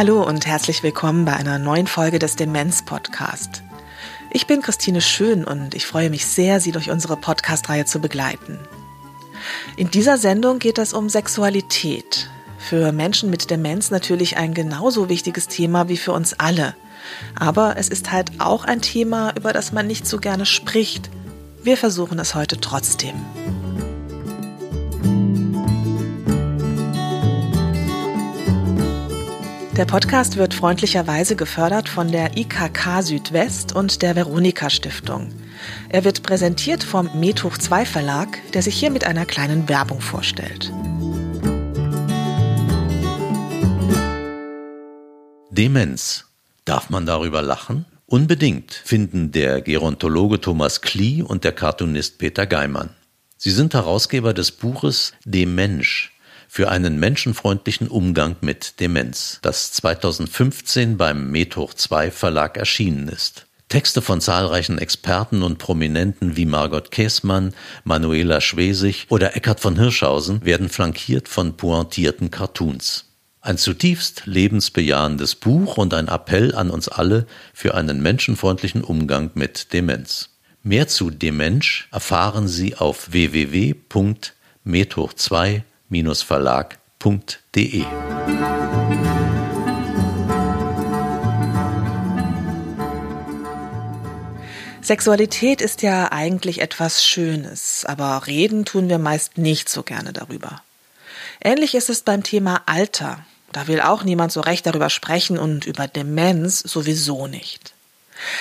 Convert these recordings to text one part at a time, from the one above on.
Hallo und herzlich willkommen bei einer neuen Folge des Demenz Podcast. Ich bin Christine Schön und ich freue mich sehr, Sie durch unsere Podcast-Reihe zu begleiten. In dieser Sendung geht es um Sexualität. Für Menschen mit Demenz natürlich ein genauso wichtiges Thema wie für uns alle. Aber es ist halt auch ein Thema, über das man nicht so gerne spricht. Wir versuchen es heute trotzdem. Der Podcast wird freundlicherweise gefördert von der IKK Südwest und der Veronika Stiftung. Er wird präsentiert vom Methoch 2 Verlag, der sich hier mit einer kleinen Werbung vorstellt. Demenz. Darf man darüber lachen? Unbedingt, finden der Gerontologe Thomas Klee und der Cartoonist Peter Geimann. Sie sind Herausgeber des Buches Demensch für einen menschenfreundlichen Umgang mit Demenz, das 2015 beim Methoch 2 Verlag erschienen ist. Texte von zahlreichen Experten und Prominenten wie Margot Käßmann, Manuela Schwesig oder Eckhard von Hirschhausen werden flankiert von pointierten Cartoons. Ein zutiefst lebensbejahendes Buch und ein Appell an uns alle für einen menschenfreundlichen Umgang mit Demenz. Mehr zu Demensch erfahren Sie auf www.methoch2 verlag.de. Sexualität ist ja eigentlich etwas Schönes, aber reden tun wir meist nicht so gerne darüber. Ähnlich ist es beim Thema Alter. Da will auch niemand so recht darüber sprechen und über Demenz sowieso nicht.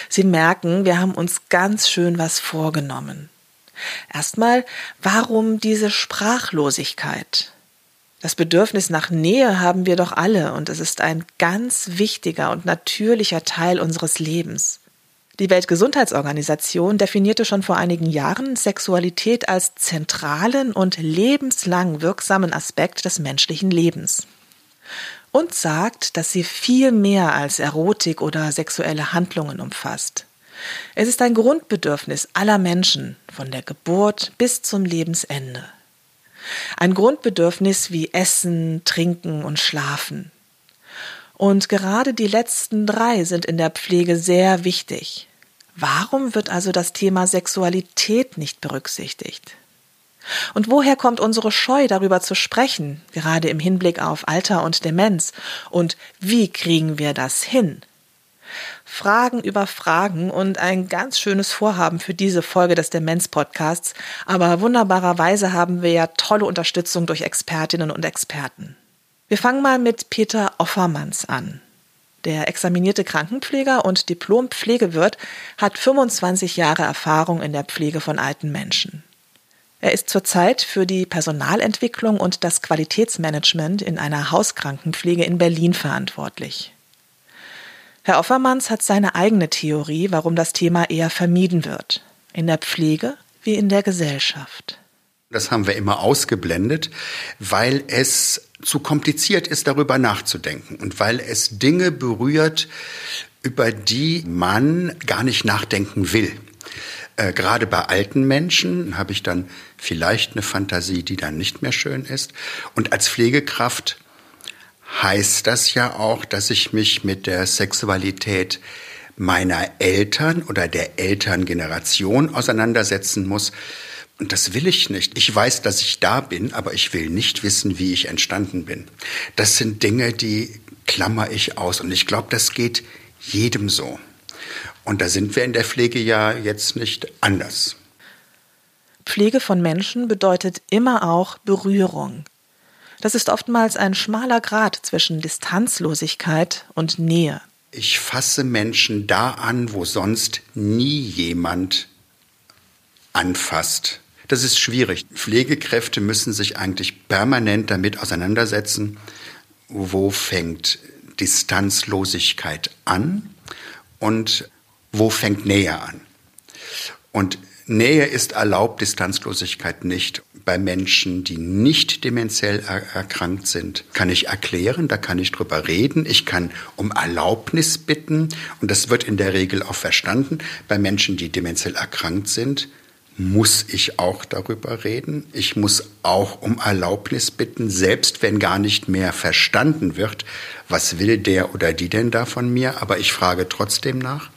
Sie merken, wir haben uns ganz schön was vorgenommen. Erstmal, warum diese Sprachlosigkeit? Das Bedürfnis nach Nähe haben wir doch alle und es ist ein ganz wichtiger und natürlicher Teil unseres Lebens. Die Weltgesundheitsorganisation definierte schon vor einigen Jahren Sexualität als zentralen und lebenslang wirksamen Aspekt des menschlichen Lebens. Und sagt, dass sie viel mehr als Erotik oder sexuelle Handlungen umfasst. Es ist ein Grundbedürfnis aller Menschen, von der Geburt bis zum Lebensende. Ein Grundbedürfnis wie Essen, Trinken und Schlafen. Und gerade die letzten drei sind in der Pflege sehr wichtig. Warum wird also das Thema Sexualität nicht berücksichtigt? Und woher kommt unsere Scheu, darüber zu sprechen, gerade im Hinblick auf Alter und Demenz? Und wie kriegen wir das hin? Fragen über Fragen und ein ganz schönes Vorhaben für diese Folge des Demenz-Podcasts. Aber wunderbarerweise haben wir ja tolle Unterstützung durch Expertinnen und Experten. Wir fangen mal mit Peter Offermanns an. Der examinierte Krankenpfleger und Diplompflegewirt hat 25 Jahre Erfahrung in der Pflege von alten Menschen. Er ist zurzeit für die Personalentwicklung und das Qualitätsmanagement in einer Hauskrankenpflege in Berlin verantwortlich. Herr Offermanns hat seine eigene Theorie, warum das Thema eher vermieden wird. In der Pflege wie in der Gesellschaft. Das haben wir immer ausgeblendet, weil es zu kompliziert ist, darüber nachzudenken und weil es Dinge berührt, über die man gar nicht nachdenken will. Äh, gerade bei alten Menschen habe ich dann vielleicht eine Fantasie, die dann nicht mehr schön ist. Und als Pflegekraft heißt das ja auch, dass ich mich mit der Sexualität meiner Eltern oder der Elterngeneration auseinandersetzen muss. Und das will ich nicht. Ich weiß, dass ich da bin, aber ich will nicht wissen, wie ich entstanden bin. Das sind Dinge, die klammer ich aus. Und ich glaube, das geht jedem so. Und da sind wir in der Pflege ja jetzt nicht anders. Pflege von Menschen bedeutet immer auch Berührung. Das ist oftmals ein schmaler Grat zwischen Distanzlosigkeit und Nähe. Ich fasse Menschen da an, wo sonst nie jemand anfasst. Das ist schwierig. Pflegekräfte müssen sich eigentlich permanent damit auseinandersetzen, wo fängt Distanzlosigkeit an und wo fängt Nähe an. Und Nähe ist erlaubt, Distanzlosigkeit nicht. Bei Menschen, die nicht dementiell er erkrankt sind, kann ich erklären, da kann ich drüber reden, ich kann um Erlaubnis bitten und das wird in der Regel auch verstanden. Bei Menschen, die dementiell erkrankt sind, muss ich auch darüber reden. Ich muss auch um Erlaubnis bitten, selbst wenn gar nicht mehr verstanden wird, was will der oder die denn da von mir, aber ich frage trotzdem nach.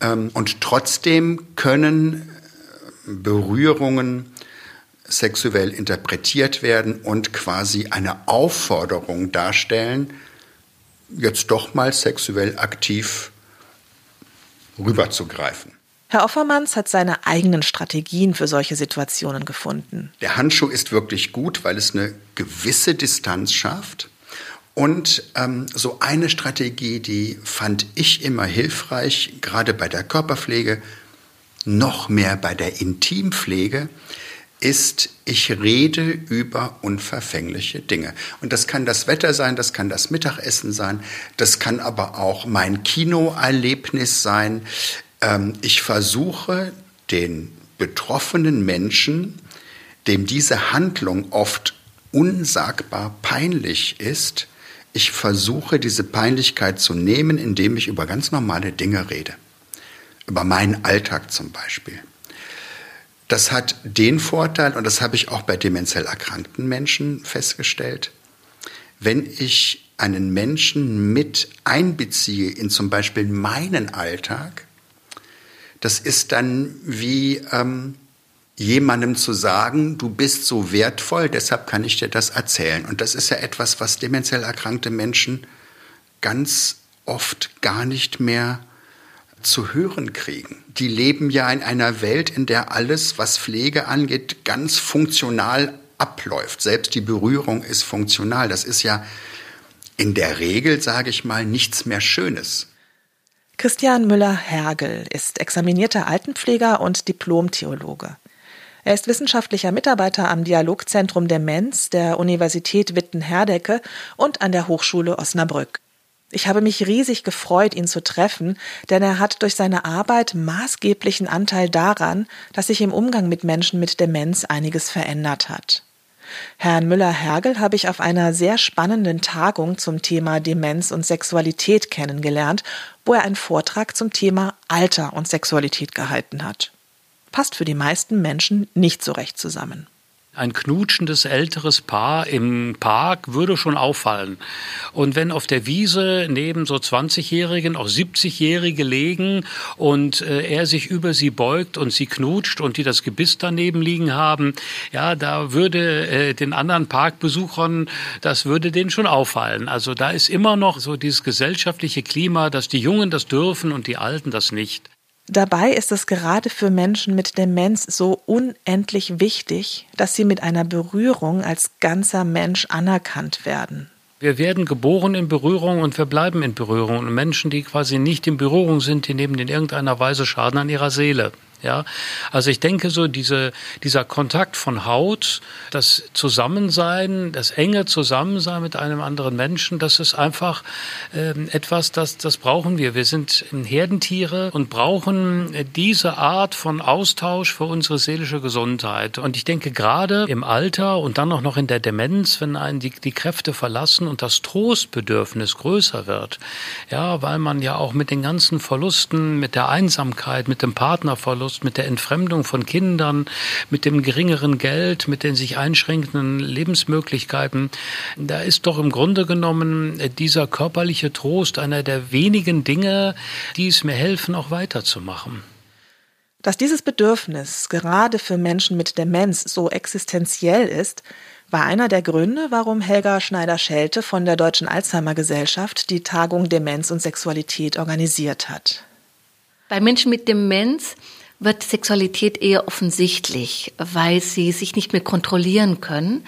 Ähm, und trotzdem können Berührungen sexuell interpretiert werden und quasi eine Aufforderung darstellen, jetzt doch mal sexuell aktiv rüberzugreifen. Herr Offermanns hat seine eigenen Strategien für solche Situationen gefunden. Der Handschuh ist wirklich gut, weil es eine gewisse Distanz schafft. Und ähm, so eine Strategie, die fand ich immer hilfreich, gerade bei der Körperpflege, noch mehr bei der Intimpflege, ist, ich rede über unverfängliche Dinge. Und das kann das Wetter sein, das kann das Mittagessen sein, das kann aber auch mein Kinoerlebnis sein, ähm, ich versuche den betroffenen Menschen, dem diese Handlung oft unsagbar peinlich ist, ich versuche diese Peinlichkeit zu nehmen, indem ich über ganz normale Dinge rede. Über meinen Alltag zum Beispiel. Das hat den Vorteil, und das habe ich auch bei demenziell erkrankten Menschen festgestellt, wenn ich einen Menschen mit einbeziehe in zum Beispiel meinen Alltag, das ist dann wie ähm, jemandem zu sagen, du bist so wertvoll, deshalb kann ich dir das erzählen. Und das ist ja etwas, was demenziell erkrankte Menschen ganz oft gar nicht mehr zu hören kriegen. Die leben ja in einer Welt, in der alles, was Pflege angeht, ganz funktional abläuft. Selbst die Berührung ist funktional. Das ist ja in der Regel, sage ich mal, nichts mehr Schönes. Christian Müller-Hergel ist examinierter Altenpfleger und Diplomtheologe. Er ist wissenschaftlicher Mitarbeiter am Dialogzentrum Demenz der Universität Witten-Herdecke und an der Hochschule Osnabrück. Ich habe mich riesig gefreut, ihn zu treffen, denn er hat durch seine Arbeit maßgeblichen Anteil daran, dass sich im Umgang mit Menschen mit Demenz einiges verändert hat. Herrn Müller-Hergel habe ich auf einer sehr spannenden Tagung zum Thema Demenz und Sexualität kennengelernt, wo er einen Vortrag zum Thema Alter und Sexualität gehalten hat. Passt für die meisten Menschen nicht so recht zusammen. Ein knutschendes älteres Paar im Park würde schon auffallen. Und wenn auf der Wiese neben so 20-Jährigen auch 70-Jährige legen und äh, er sich über sie beugt und sie knutscht und die das Gebiss daneben liegen haben, ja, da würde äh, den anderen Parkbesuchern, das würde denen schon auffallen. Also da ist immer noch so dieses gesellschaftliche Klima, dass die Jungen das dürfen und die Alten das nicht. Dabei ist es gerade für Menschen mit Demenz so unendlich wichtig, dass sie mit einer Berührung als ganzer Mensch anerkannt werden. Wir werden geboren in Berührung und wir bleiben in Berührung. Und Menschen, die quasi nicht in Berührung sind, die nehmen in irgendeiner Weise Schaden an ihrer Seele. Ja, also ich denke so diese, dieser Kontakt von Haut, das Zusammensein, das enge Zusammensein mit einem anderen Menschen, das ist einfach äh, etwas, das, das brauchen wir. Wir sind Herdentiere und brauchen diese Art von Austausch für unsere seelische Gesundheit. Und ich denke gerade im Alter und dann auch noch in der Demenz, wenn einen die, die Kräfte verlassen und das Trostbedürfnis größer wird, ja, weil man ja auch mit den ganzen Verlusten, mit der Einsamkeit, mit dem Partnerverlust, Verlust, mit der Entfremdung von Kindern, mit dem geringeren Geld, mit den sich einschränkenden Lebensmöglichkeiten. Da ist doch im Grunde genommen dieser körperliche Trost einer der wenigen Dinge, die es mir helfen, auch weiterzumachen. Dass dieses Bedürfnis gerade für Menschen mit Demenz so existenziell ist, war einer der Gründe, warum Helga Schneider-Schelte von der Deutschen Alzheimer Gesellschaft die Tagung Demenz und Sexualität organisiert hat. Bei Menschen mit Demenz wird Sexualität eher offensichtlich, weil sie sich nicht mehr kontrollieren können.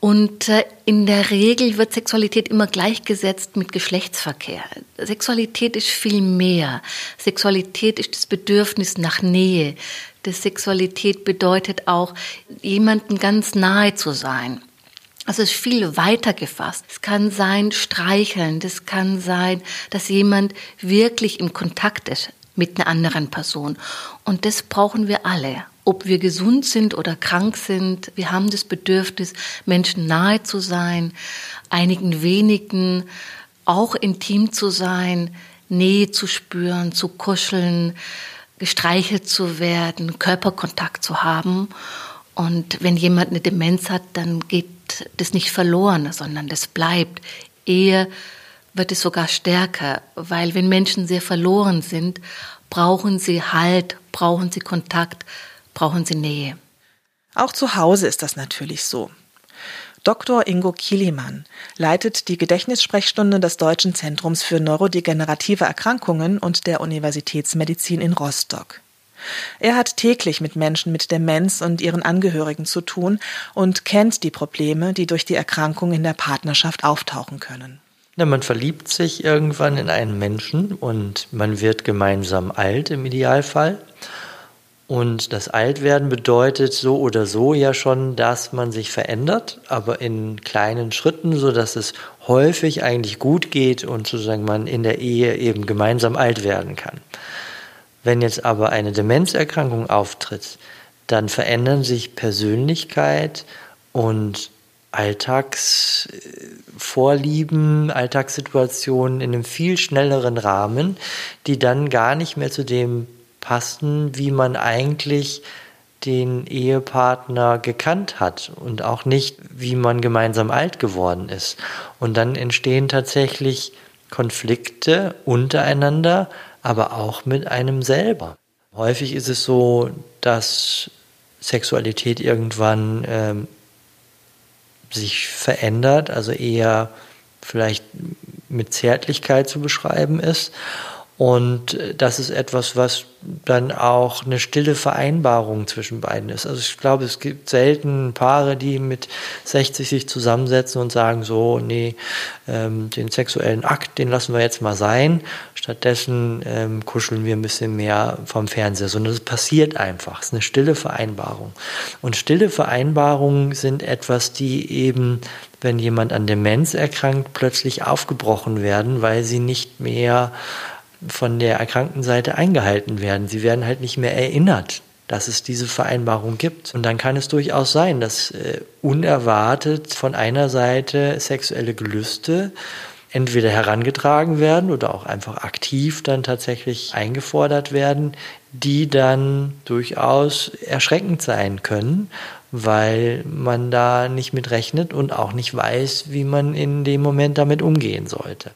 Und äh, in der Regel wird Sexualität immer gleichgesetzt mit Geschlechtsverkehr. Sexualität ist viel mehr. Sexualität ist das Bedürfnis nach Nähe. Das Sexualität bedeutet auch, jemanden ganz nahe zu sein. Also es ist viel weiter gefasst. Es kann sein streicheln, das kann sein, dass jemand wirklich im Kontakt ist mit einer anderen Person. Und das brauchen wir alle. Ob wir gesund sind oder krank sind, wir haben das Bedürfnis, Menschen nahe zu sein, einigen wenigen auch intim zu sein, Nähe zu spüren, zu kuscheln, gestreichelt zu werden, Körperkontakt zu haben. Und wenn jemand eine Demenz hat, dann geht das nicht verloren, sondern das bleibt. Eher wird es sogar stärker, weil wenn Menschen sehr verloren sind, brauchen sie Halt, brauchen sie Kontakt, brauchen sie Nähe. Auch zu Hause ist das natürlich so. Dr. Ingo Kielimann leitet die Gedächtnissprechstunde des Deutschen Zentrums für neurodegenerative Erkrankungen und der Universitätsmedizin in Rostock. Er hat täglich mit Menschen mit Demenz und ihren Angehörigen zu tun und kennt die Probleme, die durch die Erkrankung in der Partnerschaft auftauchen können. Na, man verliebt sich irgendwann in einen Menschen und man wird gemeinsam alt im Idealfall. Und das Altwerden bedeutet so oder so ja schon, dass man sich verändert, aber in kleinen Schritten, so dass es häufig eigentlich gut geht und sozusagen man in der Ehe eben gemeinsam alt werden kann. Wenn jetzt aber eine Demenzerkrankung auftritt, dann verändern sich Persönlichkeit und Alltagsvorlieben, Alltagssituationen in einem viel schnelleren Rahmen, die dann gar nicht mehr zu dem passen, wie man eigentlich den Ehepartner gekannt hat und auch nicht, wie man gemeinsam alt geworden ist. Und dann entstehen tatsächlich Konflikte untereinander, aber auch mit einem selber. Häufig ist es so, dass Sexualität irgendwann ähm, sich verändert, also eher vielleicht mit Zärtlichkeit zu beschreiben ist und äh, das ist etwas, was dann auch eine stille Vereinbarung zwischen beiden ist. Also ich glaube, es gibt selten Paare, die mit 60 sich zusammensetzen und sagen so, nee, ähm, den sexuellen Akt, den lassen wir jetzt mal sein. Stattdessen ähm, kuscheln wir ein bisschen mehr vom Fernseher, sondern es passiert einfach. Es ist eine stille Vereinbarung. Und stille Vereinbarungen sind etwas, die eben wenn jemand an Demenz erkrankt, plötzlich aufgebrochen werden, weil sie nicht mehr von der erkrankten Seite eingehalten werden. Sie werden halt nicht mehr erinnert, dass es diese Vereinbarung gibt. Und dann kann es durchaus sein, dass äh, unerwartet von einer Seite sexuelle Gelüste entweder herangetragen werden oder auch einfach aktiv dann tatsächlich eingefordert werden, die dann durchaus erschreckend sein können, weil man da nicht mit rechnet und auch nicht weiß, wie man in dem Moment damit umgehen sollte.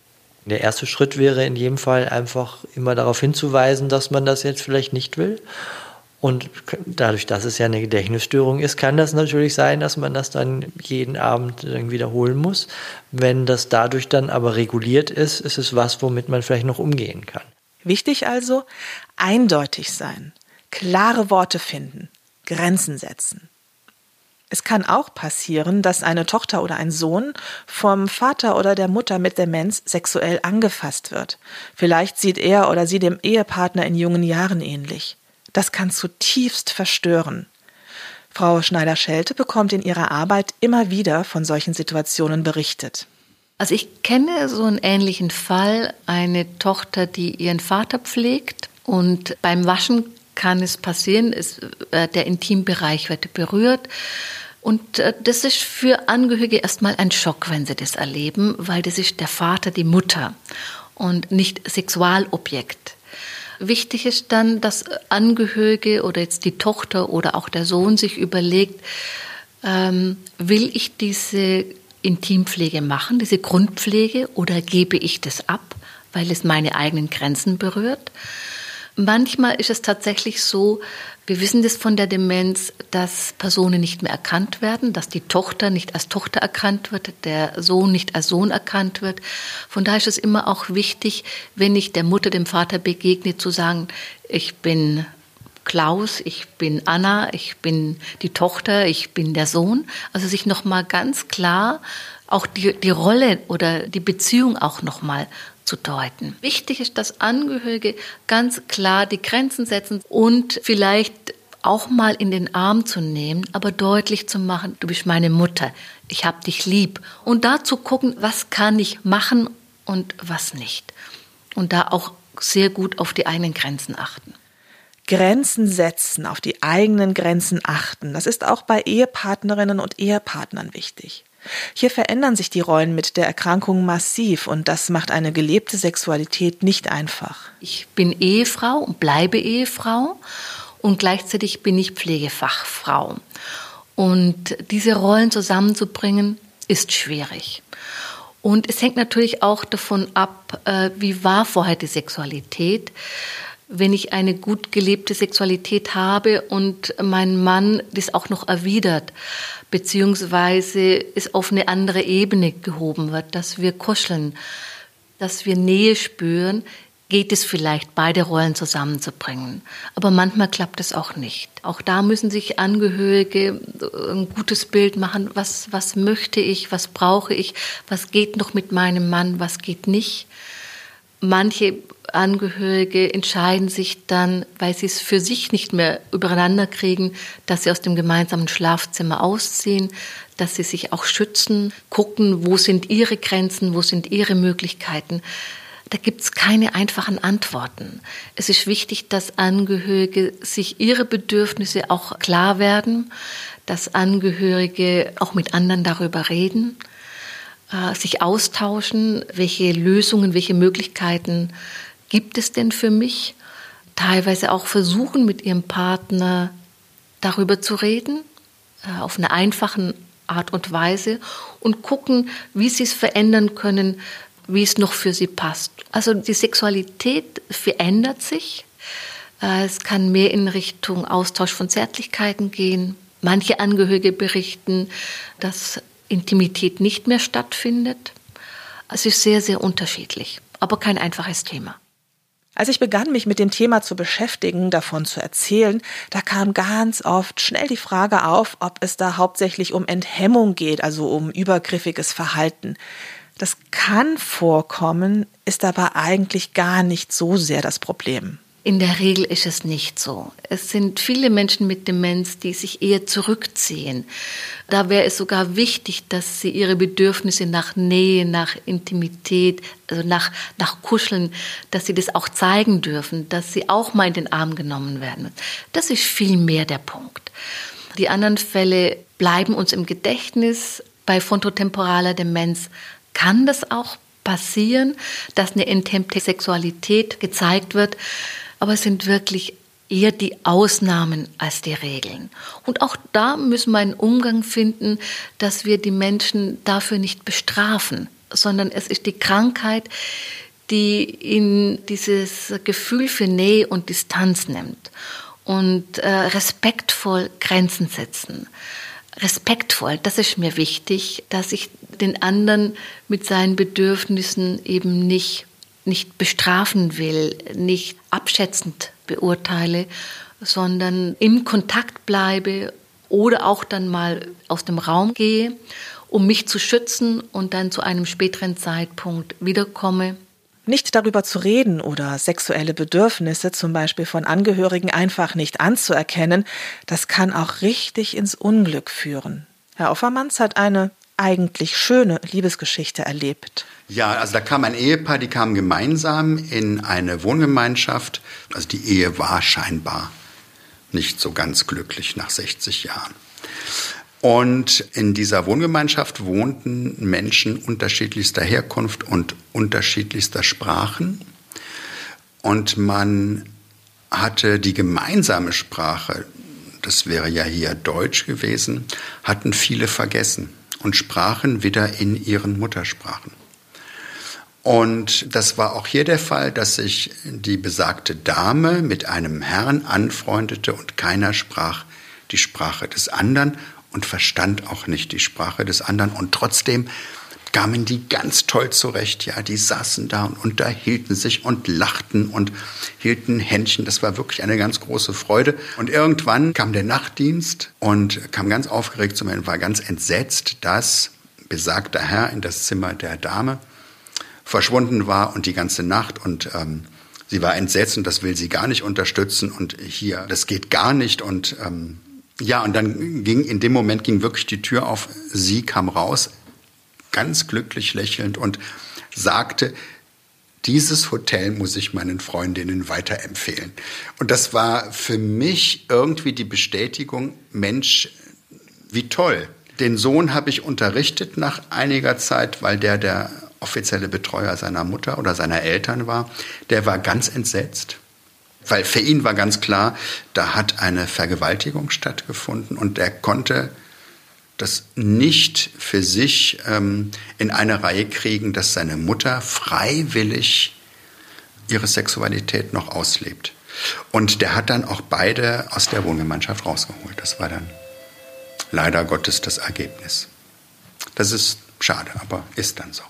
Der erste Schritt wäre in jedem Fall einfach immer darauf hinzuweisen, dass man das jetzt vielleicht nicht will. Und dadurch, dass es ja eine Gedächtnisstörung ist, kann das natürlich sein, dass man das dann jeden Abend wiederholen muss. Wenn das dadurch dann aber reguliert ist, ist es was, womit man vielleicht noch umgehen kann. Wichtig also, eindeutig sein, klare Worte finden, Grenzen setzen. Es kann auch passieren, dass eine Tochter oder ein Sohn vom Vater oder der Mutter mit Demenz sexuell angefasst wird. Vielleicht sieht er oder sie dem Ehepartner in jungen Jahren ähnlich. Das kann zutiefst verstören. Frau Schneider-Schelte bekommt in ihrer Arbeit immer wieder von solchen Situationen berichtet. Also ich kenne so einen ähnlichen Fall, eine Tochter, die ihren Vater pflegt und beim Waschen kann es passieren, es, äh, der Intimbereich wird berührt und äh, das ist für Angehörige erstmal ein Schock, wenn sie das erleben, weil das ist der Vater, die Mutter und nicht Sexualobjekt. Wichtig ist dann, dass Angehörige oder jetzt die Tochter oder auch der Sohn sich überlegt, ähm, will ich diese Intimpflege machen, diese Grundpflege, oder gebe ich das ab, weil es meine eigenen Grenzen berührt? Manchmal ist es tatsächlich so, wir wissen das von der Demenz, dass Personen nicht mehr erkannt werden, dass die Tochter nicht als Tochter erkannt wird, der Sohn nicht als Sohn erkannt wird. Von daher ist es immer auch wichtig, wenn ich der Mutter, dem Vater begegne, zu sagen, ich bin Klaus, ich bin Anna, ich bin die Tochter, ich bin der Sohn. Also sich nochmal ganz klar auch die, die Rolle oder die Beziehung auch nochmal zu deuten. Wichtig ist, dass Angehörige ganz klar die Grenzen setzen und vielleicht auch mal in den Arm zu nehmen, aber deutlich zu machen, du bist meine Mutter, ich hab dich lieb. Und da zu gucken, was kann ich machen und was nicht. Und da auch sehr gut auf die eigenen Grenzen achten. Grenzen setzen, auf die eigenen Grenzen achten, das ist auch bei Ehepartnerinnen und Ehepartnern wichtig. Hier verändern sich die Rollen mit der Erkrankung massiv und das macht eine gelebte Sexualität nicht einfach. Ich bin Ehefrau und bleibe Ehefrau und gleichzeitig bin ich Pflegefachfrau. Und diese Rollen zusammenzubringen, ist schwierig. Und es hängt natürlich auch davon ab, äh, wie war vorher die Sexualität. Wenn ich eine gut gelebte Sexualität habe und mein Mann das auch noch erwidert, beziehungsweise es auf eine andere Ebene gehoben wird, dass wir kuscheln, dass wir Nähe spüren, geht es vielleicht, beide Rollen zusammenzubringen. Aber manchmal klappt es auch nicht. Auch da müssen sich Angehörige ein gutes Bild machen, was, was möchte ich, was brauche ich, was geht noch mit meinem Mann, was geht nicht. Manche Angehörige entscheiden sich dann, weil sie es für sich nicht mehr übereinander kriegen, dass sie aus dem gemeinsamen Schlafzimmer ausziehen, dass sie sich auch schützen, gucken, wo sind ihre Grenzen, wo sind ihre Möglichkeiten da gibt es keine einfachen Antworten. Es ist wichtig, dass Angehörige sich ihre Bedürfnisse auch klar werden, dass Angehörige auch mit anderen darüber reden, äh, sich austauschen, welche Lösungen, welche Möglichkeiten gibt es denn für mich, teilweise auch versuchen, mit ihrem Partner darüber zu reden, äh, auf eine einfache Art und Weise und gucken, wie sie es verändern können, wie es noch für sie passt. Also die Sexualität verändert sich. Äh, es kann mehr in Richtung Austausch von Zärtlichkeiten gehen. Manche Angehörige berichten, dass Intimität nicht mehr stattfindet. Es ist sehr, sehr unterschiedlich, aber kein einfaches Thema. Als ich begann, mich mit dem Thema zu beschäftigen, davon zu erzählen, da kam ganz oft schnell die Frage auf, ob es da hauptsächlich um Enthemmung geht, also um übergriffiges Verhalten. Das kann vorkommen, ist aber eigentlich gar nicht so sehr das Problem. In der Regel ist es nicht so. Es sind viele Menschen mit Demenz, die sich eher zurückziehen. Da wäre es sogar wichtig, dass sie ihre Bedürfnisse nach Nähe, nach Intimität, also nach, nach Kuscheln, dass sie das auch zeigen dürfen, dass sie auch mal in den Arm genommen werden. Das ist viel mehr der Punkt. Die anderen Fälle bleiben uns im Gedächtnis. Bei frontotemporaler Demenz kann das auch passieren, dass eine enthemmte Sexualität gezeigt wird, aber es sind wirklich eher die Ausnahmen als die Regeln. Und auch da müssen wir einen Umgang finden, dass wir die Menschen dafür nicht bestrafen, sondern es ist die Krankheit, die in dieses Gefühl für Nähe und Distanz nimmt und äh, respektvoll Grenzen setzen respektvoll, das ist mir wichtig, dass ich den anderen mit seinen Bedürfnissen eben nicht, nicht bestrafen will, nicht abschätzend beurteile, sondern im Kontakt bleibe oder auch dann mal aus dem Raum gehe, um mich zu schützen und dann zu einem späteren Zeitpunkt wiederkomme nicht darüber zu reden oder sexuelle Bedürfnisse zum Beispiel von Angehörigen einfach nicht anzuerkennen, das kann auch richtig ins Unglück führen. Herr Offermanns hat eine eigentlich schöne Liebesgeschichte erlebt. Ja, also da kam ein Ehepaar, die kamen gemeinsam in eine Wohngemeinschaft. Also die Ehe war scheinbar nicht so ganz glücklich nach 60 Jahren. Und in dieser Wohngemeinschaft wohnten Menschen unterschiedlichster Herkunft und unterschiedlichster Sprachen. Und man hatte die gemeinsame Sprache, das wäre ja hier Deutsch gewesen, hatten viele vergessen und sprachen wieder in ihren Muttersprachen. Und das war auch hier der Fall, dass sich die besagte Dame mit einem Herrn anfreundete und keiner sprach die Sprache des anderen und verstand auch nicht die Sprache des anderen und trotzdem kamen die ganz toll zurecht. Ja, die saßen da und unterhielten sich und lachten und hielten Händchen. Das war wirklich eine ganz große Freude. Und irgendwann kam der Nachtdienst und kam ganz aufgeregt zu mir und war ganz entsetzt, dass besagter Herr in das Zimmer der Dame verschwunden war und die ganze Nacht und ähm, sie war entsetzt und das will sie gar nicht unterstützen und hier, das geht gar nicht und ähm, ja, und dann ging in dem Moment ging wirklich die Tür auf. Sie kam raus, ganz glücklich lächelnd und sagte, dieses Hotel muss ich meinen Freundinnen weiterempfehlen. Und das war für mich irgendwie die Bestätigung, Mensch, wie toll, Den Sohn habe ich unterrichtet nach einiger Zeit, weil der der offizielle Betreuer seiner Mutter oder seiner Eltern war. Der war ganz entsetzt, weil für ihn war ganz klar, da hat eine Vergewaltigung stattgefunden und er konnte das nicht für sich ähm, in eine Reihe kriegen, dass seine Mutter freiwillig ihre Sexualität noch auslebt. Und der hat dann auch beide aus der Wohngemeinschaft rausgeholt. Das war dann leider Gottes das Ergebnis. Das ist schade, aber ist dann so.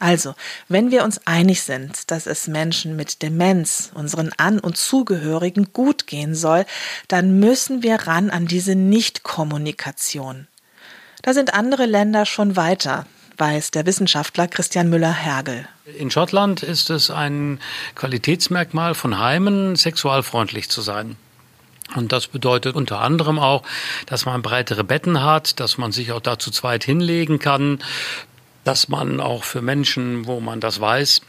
Also, wenn wir uns einig sind, dass es Menschen mit Demenz, unseren An- und Zugehörigen gut gehen soll, dann müssen wir ran an diese Nichtkommunikation. Da sind andere Länder schon weiter, weiß der Wissenschaftler Christian Müller-Hergel. In Schottland ist es ein Qualitätsmerkmal von Heimen, sexualfreundlich zu sein. Und das bedeutet unter anderem auch, dass man breitere Betten hat, dass man sich auch da zu zweit hinlegen kann, dass man auch für Menschen, wo man das weiß,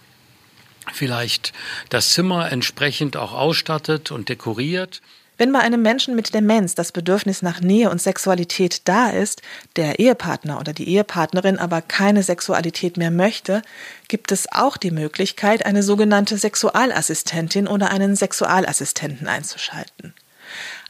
vielleicht das Zimmer entsprechend auch ausstattet und dekoriert. Wenn bei einem Menschen mit Demenz das Bedürfnis nach Nähe und Sexualität da ist, der Ehepartner oder die Ehepartnerin aber keine Sexualität mehr möchte, gibt es auch die Möglichkeit, eine sogenannte Sexualassistentin oder einen Sexualassistenten einzuschalten.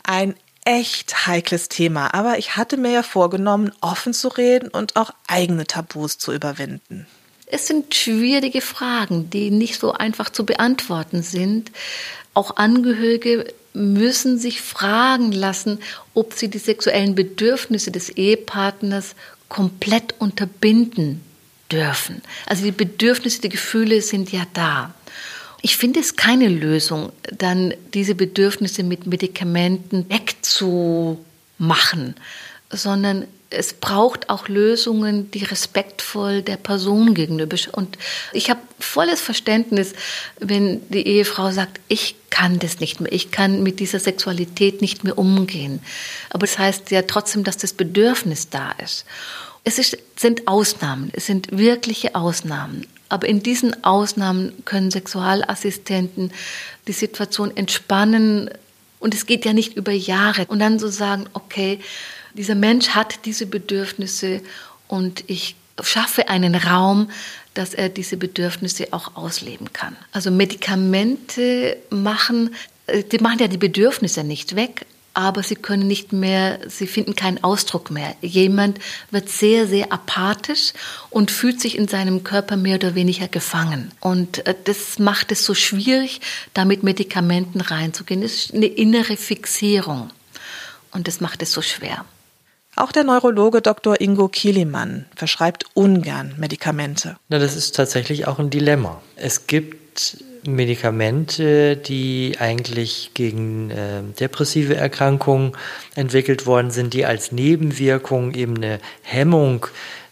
Ein echt heikles Thema, aber ich hatte mir ja vorgenommen, offen zu reden und auch eigene Tabus zu überwinden. Es sind schwierige Fragen, die nicht so einfach zu beantworten sind. Auch Angehörige müssen sich fragen lassen, ob sie die sexuellen Bedürfnisse des Ehepartners komplett unterbinden dürfen. Also die Bedürfnisse, die Gefühle sind ja da. Ich finde es keine Lösung, dann diese Bedürfnisse mit Medikamenten wegzumachen, sondern es braucht auch Lösungen, die respektvoll der Person gegenüber. Und ich habe volles Verständnis, wenn die Ehefrau sagt, ich kann das nicht mehr, ich kann mit dieser Sexualität nicht mehr umgehen. Aber das heißt ja trotzdem, dass das Bedürfnis da ist. Es ist, sind Ausnahmen, es sind wirkliche Ausnahmen. Aber in diesen Ausnahmen können Sexualassistenten die Situation entspannen. Und es geht ja nicht über Jahre. Und dann so sagen, okay, dieser Mensch hat diese Bedürfnisse und ich schaffe einen Raum, dass er diese Bedürfnisse auch ausleben kann. Also Medikamente machen, äh, die machen ja die Bedürfnisse nicht weg, aber sie können nicht mehr, sie finden keinen Ausdruck mehr. Jemand wird sehr, sehr apathisch und fühlt sich in seinem Körper mehr oder weniger gefangen. Und äh, das macht es so schwierig, da mit Medikamenten reinzugehen. Es ist eine innere Fixierung und das macht es so schwer. Auch der Neurologe Dr. Ingo Kielimann verschreibt ungern Medikamente. Na, das ist tatsächlich auch ein Dilemma. Es gibt Medikamente, die eigentlich gegen äh, depressive Erkrankungen entwickelt worden sind, die als Nebenwirkung eben eine Hemmung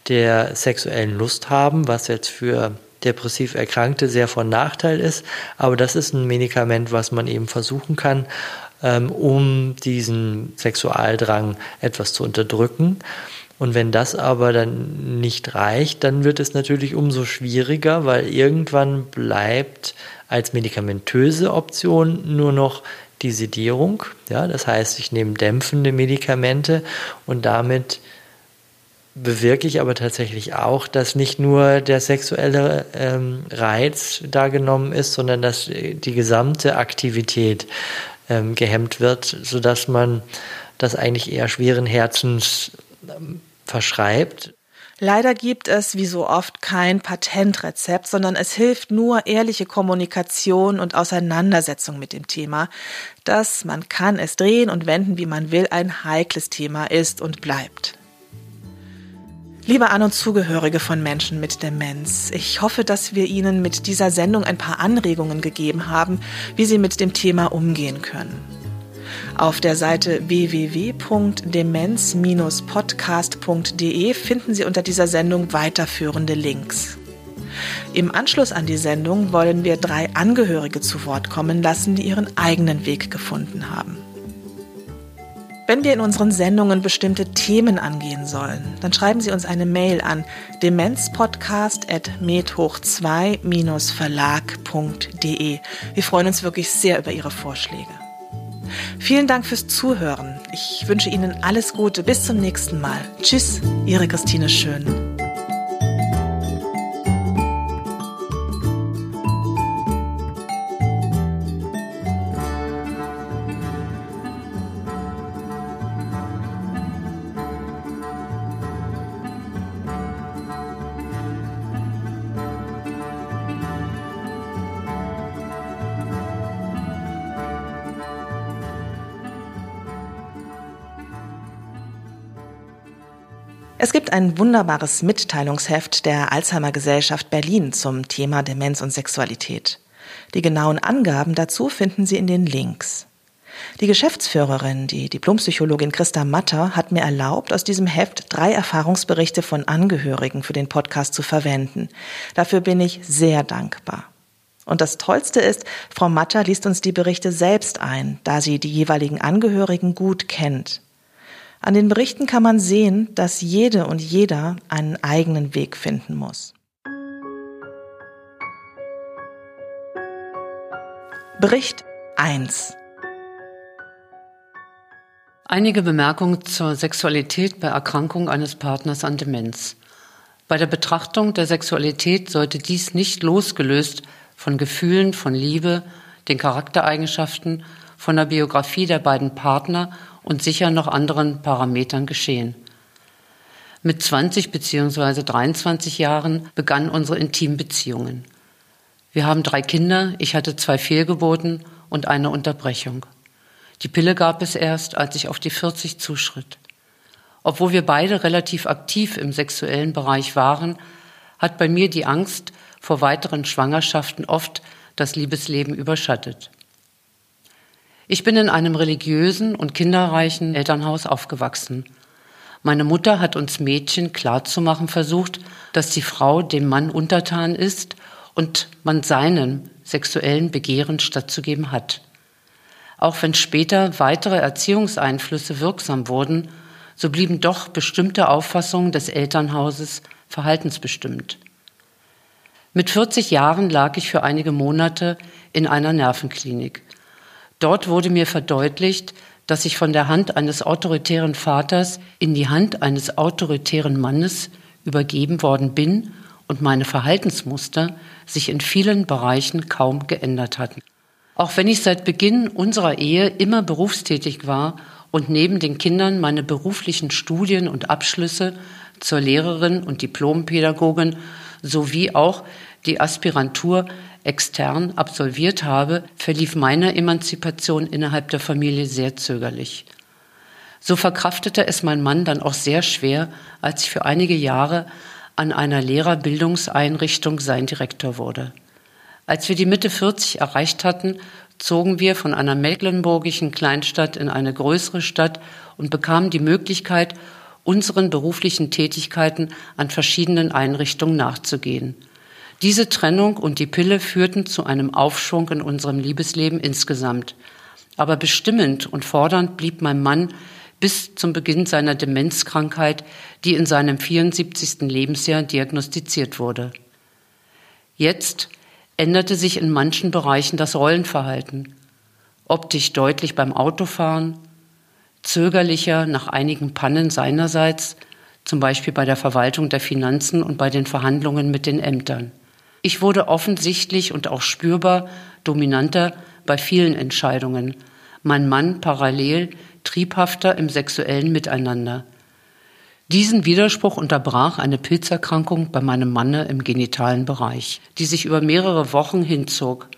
der sexuellen Lust haben, was jetzt für depressiv Erkrankte sehr von Nachteil ist. Aber das ist ein Medikament, was man eben versuchen kann, um diesen Sexualdrang etwas zu unterdrücken. Und wenn das aber dann nicht reicht, dann wird es natürlich umso schwieriger, weil irgendwann bleibt als medikamentöse Option nur noch die Sedierung. Ja, das heißt, ich nehme dämpfende Medikamente und damit bewirke ich aber tatsächlich auch, dass nicht nur der sexuelle ähm, Reiz da genommen ist, sondern dass die gesamte Aktivität ähm, gehemmt wird, sodass man das eigentlich eher schweren Herzens ähm, verschreibt. Leider gibt es, wie so oft, kein Patentrezept, sondern es hilft nur ehrliche Kommunikation und Auseinandersetzung mit dem Thema, das, man kann es drehen und wenden, wie man will, ein heikles Thema ist und bleibt. Liebe An- und Zugehörige von Menschen mit Demenz, ich hoffe, dass wir Ihnen mit dieser Sendung ein paar Anregungen gegeben haben, wie Sie mit dem Thema umgehen können. Auf der Seite www.demenz-podcast.de finden Sie unter dieser Sendung weiterführende Links. Im Anschluss an die Sendung wollen wir drei Angehörige zu Wort kommen lassen, die ihren eigenen Weg gefunden haben. Wenn wir in unseren Sendungen bestimmte Themen angehen sollen, dann schreiben Sie uns eine Mail an demenzpodcast.medhoch2-verlag.de. Wir freuen uns wirklich sehr über Ihre Vorschläge. Vielen Dank fürs Zuhören. Ich wünsche Ihnen alles Gute. Bis zum nächsten Mal. Tschüss, Ihre Christine Schön. Gibt ein wunderbares Mitteilungsheft der Alzheimer Gesellschaft Berlin zum Thema Demenz und Sexualität. Die genauen Angaben dazu finden Sie in den Links. Die Geschäftsführerin, die Diplompsychologin Christa Matter, hat mir erlaubt, aus diesem Heft drei Erfahrungsberichte von Angehörigen für den Podcast zu verwenden. Dafür bin ich sehr dankbar. Und das Tollste ist, Frau Matter liest uns die Berichte selbst ein, da sie die jeweiligen Angehörigen gut kennt. An den Berichten kann man sehen, dass jede und jeder einen eigenen Weg finden muss. Bericht 1 Einige Bemerkungen zur Sexualität bei Erkrankung eines Partners an Demenz. Bei der Betrachtung der Sexualität sollte dies nicht losgelöst von Gefühlen, von Liebe, den Charaktereigenschaften, von der Biografie der beiden Partner und sicher noch anderen Parametern geschehen. Mit 20 bzw. 23 Jahren begannen unsere intimen Beziehungen. Wir haben drei Kinder, ich hatte zwei Fehlgeburten und eine Unterbrechung. Die Pille gab es erst, als ich auf die 40 zuschritt. Obwohl wir beide relativ aktiv im sexuellen Bereich waren, hat bei mir die Angst vor weiteren Schwangerschaften oft das Liebesleben überschattet. Ich bin in einem religiösen und kinderreichen Elternhaus aufgewachsen. Meine Mutter hat uns Mädchen klarzumachen versucht, dass die Frau dem Mann untertan ist und man seinen sexuellen Begehren stattzugeben hat. Auch wenn später weitere Erziehungseinflüsse wirksam wurden, so blieben doch bestimmte Auffassungen des Elternhauses verhaltensbestimmt. Mit 40 Jahren lag ich für einige Monate in einer Nervenklinik. Dort wurde mir verdeutlicht, dass ich von der Hand eines autoritären Vaters in die Hand eines autoritären Mannes übergeben worden bin und meine Verhaltensmuster sich in vielen Bereichen kaum geändert hatten. Auch wenn ich seit Beginn unserer Ehe immer berufstätig war und neben den Kindern meine beruflichen Studien und Abschlüsse zur Lehrerin und Diplompädagogin sowie auch die Aspirantur extern absolviert habe, verlief meine Emanzipation innerhalb der Familie sehr zögerlich. So verkraftete es mein Mann dann auch sehr schwer, als ich für einige Jahre an einer Lehrerbildungseinrichtung sein Direktor wurde. Als wir die Mitte 40 erreicht hatten, zogen wir von einer mecklenburgischen Kleinstadt in eine größere Stadt und bekamen die Möglichkeit, unseren beruflichen Tätigkeiten an verschiedenen Einrichtungen nachzugehen. Diese Trennung und die Pille führten zu einem Aufschwung in unserem Liebesleben insgesamt. Aber bestimmend und fordernd blieb mein Mann bis zum Beginn seiner Demenzkrankheit, die in seinem 74. Lebensjahr diagnostiziert wurde. Jetzt änderte sich in manchen Bereichen das Rollenverhalten. Optisch deutlich beim Autofahren, zögerlicher nach einigen Pannen seinerseits, zum Beispiel bei der Verwaltung der Finanzen und bei den Verhandlungen mit den Ämtern. Ich wurde offensichtlich und auch spürbar dominanter bei vielen Entscheidungen, mein Mann parallel triebhafter im sexuellen Miteinander. Diesen Widerspruch unterbrach eine Pilzerkrankung bei meinem Manne im genitalen Bereich, die sich über mehrere Wochen hinzog.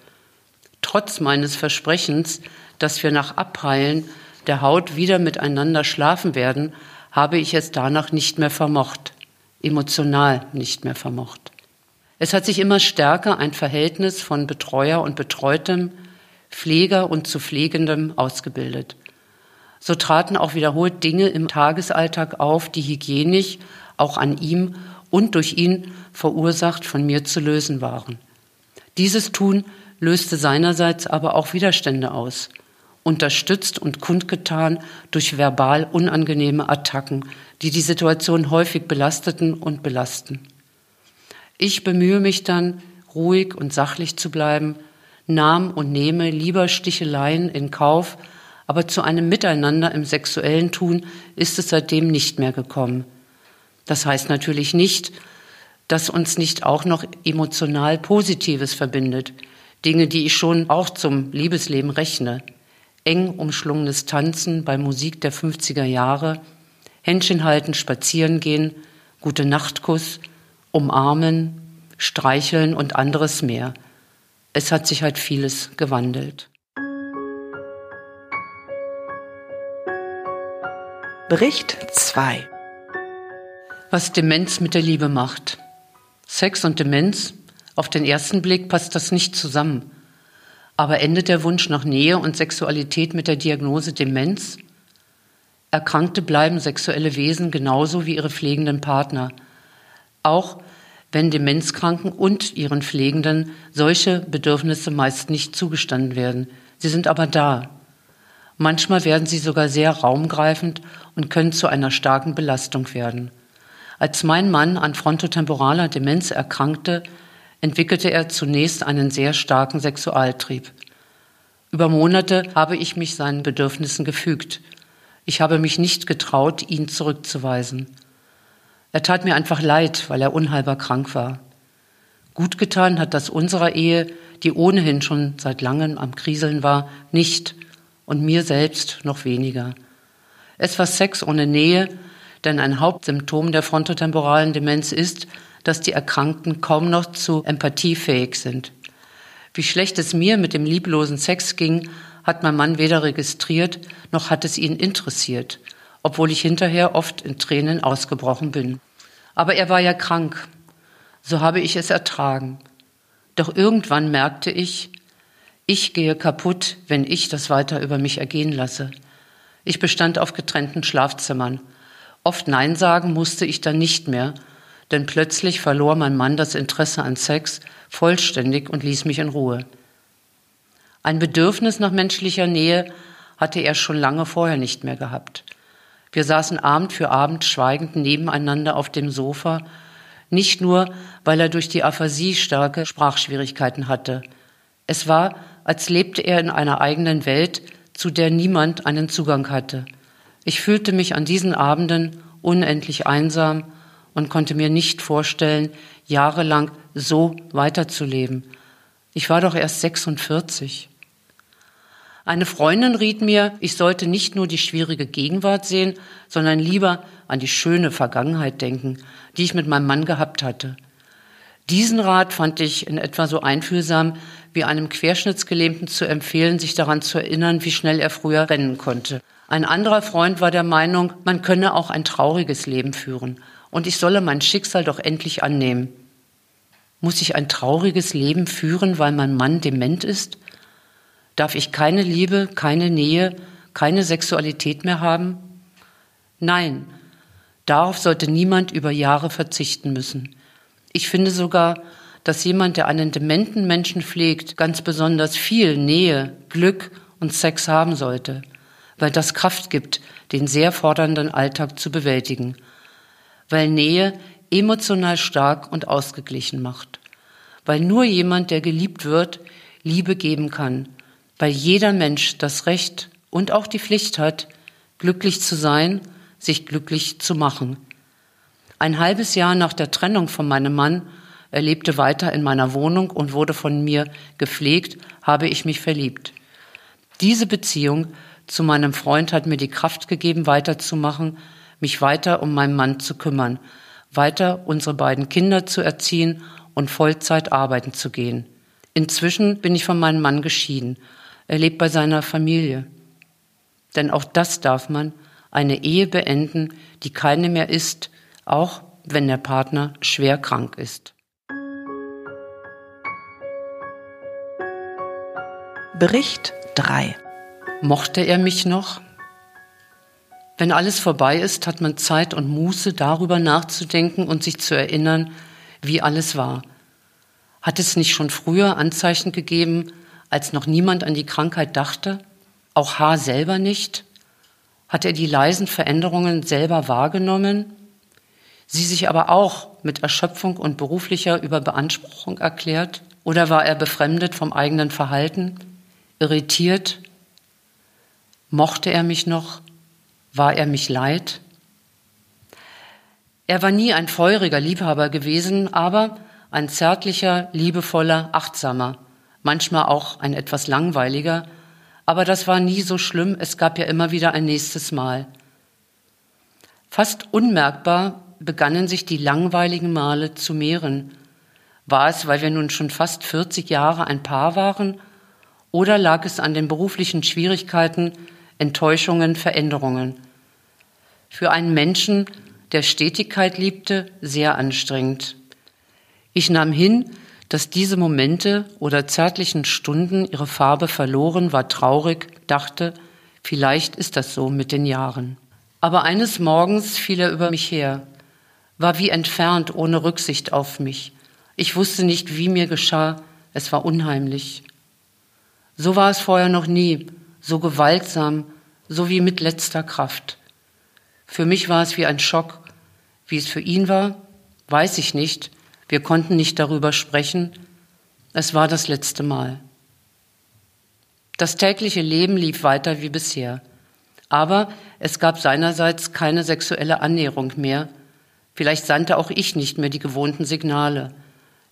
Trotz meines Versprechens, dass wir nach Abheilen der Haut wieder miteinander schlafen werden, habe ich es danach nicht mehr vermocht, emotional nicht mehr vermocht. Es hat sich immer stärker ein Verhältnis von Betreuer und Betreutem, Pfleger und zu Pflegendem ausgebildet. So traten auch wiederholt Dinge im Tagesalltag auf, die hygienisch auch an ihm und durch ihn verursacht von mir zu lösen waren. Dieses Tun löste seinerseits aber auch Widerstände aus, unterstützt und kundgetan durch verbal unangenehme Attacken, die die Situation häufig belasteten und belasten. Ich bemühe mich dann, ruhig und sachlich zu bleiben, nahm und nehme lieber Sticheleien in Kauf, aber zu einem Miteinander im sexuellen Tun ist es seitdem nicht mehr gekommen. Das heißt natürlich nicht, dass uns nicht auch noch emotional Positives verbindet. Dinge, die ich schon auch zum Liebesleben rechne. Eng umschlungenes Tanzen bei Musik der 50er Jahre, Händchen halten, spazieren gehen, gute Nachtkuss, umarmen, streicheln und anderes mehr. Es hat sich halt vieles gewandelt. Bericht 2 Was Demenz mit der Liebe macht. Sex und Demenz, auf den ersten Blick passt das nicht zusammen. Aber endet der Wunsch nach Nähe und Sexualität mit der Diagnose Demenz? Erkrankte bleiben sexuelle Wesen genauso wie ihre pflegenden Partner. Auch wenn Demenzkranken und ihren Pflegenden solche Bedürfnisse meist nicht zugestanden werden. Sie sind aber da. Manchmal werden sie sogar sehr raumgreifend und können zu einer starken Belastung werden. Als mein Mann an frontotemporaler Demenz erkrankte, entwickelte er zunächst einen sehr starken Sexualtrieb. Über Monate habe ich mich seinen Bedürfnissen gefügt. Ich habe mich nicht getraut, ihn zurückzuweisen. Er tat mir einfach leid, weil er unheilbar krank war. Gut getan hat das unserer Ehe, die ohnehin schon seit langem am Kriseln war, nicht und mir selbst noch weniger. Es war Sex ohne Nähe, denn ein Hauptsymptom der frontotemporalen Demenz ist, dass die Erkrankten kaum noch zu Empathie fähig sind. Wie schlecht es mir mit dem lieblosen Sex ging, hat mein Mann weder registriert, noch hat es ihn interessiert, obwohl ich hinterher oft in Tränen ausgebrochen bin. Aber er war ja krank, so habe ich es ertragen. Doch irgendwann merkte ich, ich gehe kaputt, wenn ich das weiter über mich ergehen lasse. Ich bestand auf getrennten Schlafzimmern Oft Nein sagen musste ich dann nicht mehr, denn plötzlich verlor mein Mann das Interesse an Sex vollständig und ließ mich in Ruhe. Ein Bedürfnis nach menschlicher Nähe hatte er schon lange vorher nicht mehr gehabt. Wir saßen Abend für Abend schweigend nebeneinander auf dem Sofa, nicht nur, weil er durch die Aphasie starke Sprachschwierigkeiten hatte. Es war, als lebte er in einer eigenen Welt, zu der niemand einen Zugang hatte. Ich fühlte mich an diesen Abenden unendlich einsam und konnte mir nicht vorstellen, jahrelang so weiterzuleben. Ich war doch erst 46. Eine Freundin riet mir, ich sollte nicht nur die schwierige Gegenwart sehen, sondern lieber an die schöne Vergangenheit denken, die ich mit meinem Mann gehabt hatte. Diesen Rat fand ich in etwa so einfühlsam, wie einem Querschnittsgelähmten zu empfehlen, sich daran zu erinnern, wie schnell er früher rennen konnte. Ein anderer Freund war der Meinung, man könne auch ein trauriges Leben führen und ich solle mein Schicksal doch endlich annehmen. Muss ich ein trauriges Leben führen, weil mein Mann dement ist? Darf ich keine Liebe, keine Nähe, keine Sexualität mehr haben? Nein, darauf sollte niemand über Jahre verzichten müssen. Ich finde sogar, dass jemand, der einen dementen Menschen pflegt, ganz besonders viel Nähe, Glück und Sex haben sollte weil das Kraft gibt, den sehr fordernden Alltag zu bewältigen, weil Nähe emotional stark und ausgeglichen macht, weil nur jemand, der geliebt wird, Liebe geben kann, weil jeder Mensch das Recht und auch die Pflicht hat, glücklich zu sein, sich glücklich zu machen. Ein halbes Jahr nach der Trennung von meinem Mann, er lebte weiter in meiner Wohnung und wurde von mir gepflegt, habe ich mich verliebt. Diese Beziehung zu meinem Freund hat mir die Kraft gegeben, weiterzumachen, mich weiter um meinen Mann zu kümmern, weiter unsere beiden Kinder zu erziehen und Vollzeit arbeiten zu gehen. Inzwischen bin ich von meinem Mann geschieden. Er lebt bei seiner Familie. Denn auch das darf man, eine Ehe beenden, die keine mehr ist, auch wenn der Partner schwer krank ist. Bericht 3 Mochte er mich noch? Wenn alles vorbei ist, hat man Zeit und Muße, darüber nachzudenken und sich zu erinnern, wie alles war. Hat es nicht schon früher Anzeichen gegeben, als noch niemand an die Krankheit dachte? Auch H. selber nicht? Hat er die leisen Veränderungen selber wahrgenommen? Sie sich aber auch mit Erschöpfung und beruflicher Überbeanspruchung erklärt? Oder war er befremdet vom eigenen Verhalten, irritiert, Mochte er mich noch? War er mich leid? Er war nie ein feuriger Liebhaber gewesen, aber ein zärtlicher, liebevoller, achtsamer, manchmal auch ein etwas langweiliger, aber das war nie so schlimm, es gab ja immer wieder ein nächstes Mal. Fast unmerkbar begannen sich die langweiligen Male zu mehren. War es, weil wir nun schon fast 40 Jahre ein Paar waren, oder lag es an den beruflichen Schwierigkeiten, Enttäuschungen, Veränderungen? Für einen Menschen, der Stetigkeit liebte, sehr anstrengend. Ich nahm hin, dass diese Momente oder zärtlichen Stunden ihre Farbe verloren, war traurig, dachte, vielleicht ist das so mit den Jahren. Aber eines Morgens fiel er über mich her, war wie entfernt, ohne Rücksicht auf mich. Ich wusste nicht, wie mir geschah, es war unheimlich. So war es vorher noch nie, so gewaltsam, so wie mit letzter Kraft. Für mich war es wie ein Schock. Wie es für ihn war, weiß ich nicht, wir konnten nicht darüber sprechen. Es war das letzte Mal. Das tägliche Leben lief weiter wie bisher. Aber es gab seinerseits keine sexuelle Annäherung mehr. Vielleicht sandte auch ich nicht mehr die gewohnten Signale.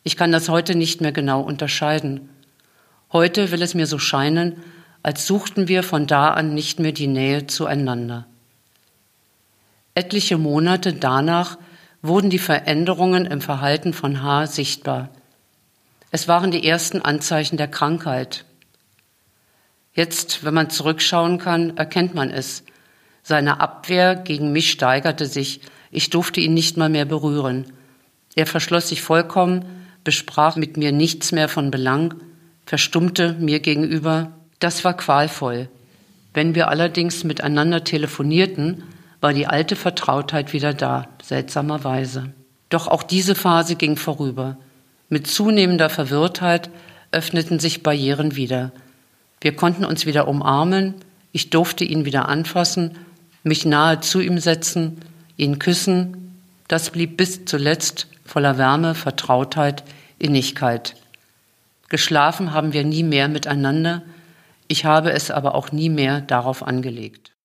Ich kann das heute nicht mehr genau unterscheiden. Heute will es mir so scheinen, als suchten wir von da an nicht mehr die Nähe zueinander. Etliche Monate danach wurden die Veränderungen im Verhalten von H. sichtbar. Es waren die ersten Anzeichen der Krankheit. Jetzt, wenn man zurückschauen kann, erkennt man es. Seine Abwehr gegen mich steigerte sich. Ich durfte ihn nicht mal mehr berühren. Er verschloss sich vollkommen, besprach mit mir nichts mehr von Belang, verstummte mir gegenüber. Das war qualvoll. Wenn wir allerdings miteinander telefonierten, war die alte Vertrautheit wieder da, seltsamerweise. Doch auch diese Phase ging vorüber. Mit zunehmender Verwirrtheit öffneten sich Barrieren wieder. Wir konnten uns wieder umarmen, ich durfte ihn wieder anfassen, mich nahe zu ihm setzen, ihn küssen. Das blieb bis zuletzt voller Wärme, Vertrautheit, Innigkeit. Geschlafen haben wir nie mehr miteinander, ich habe es aber auch nie mehr darauf angelegt.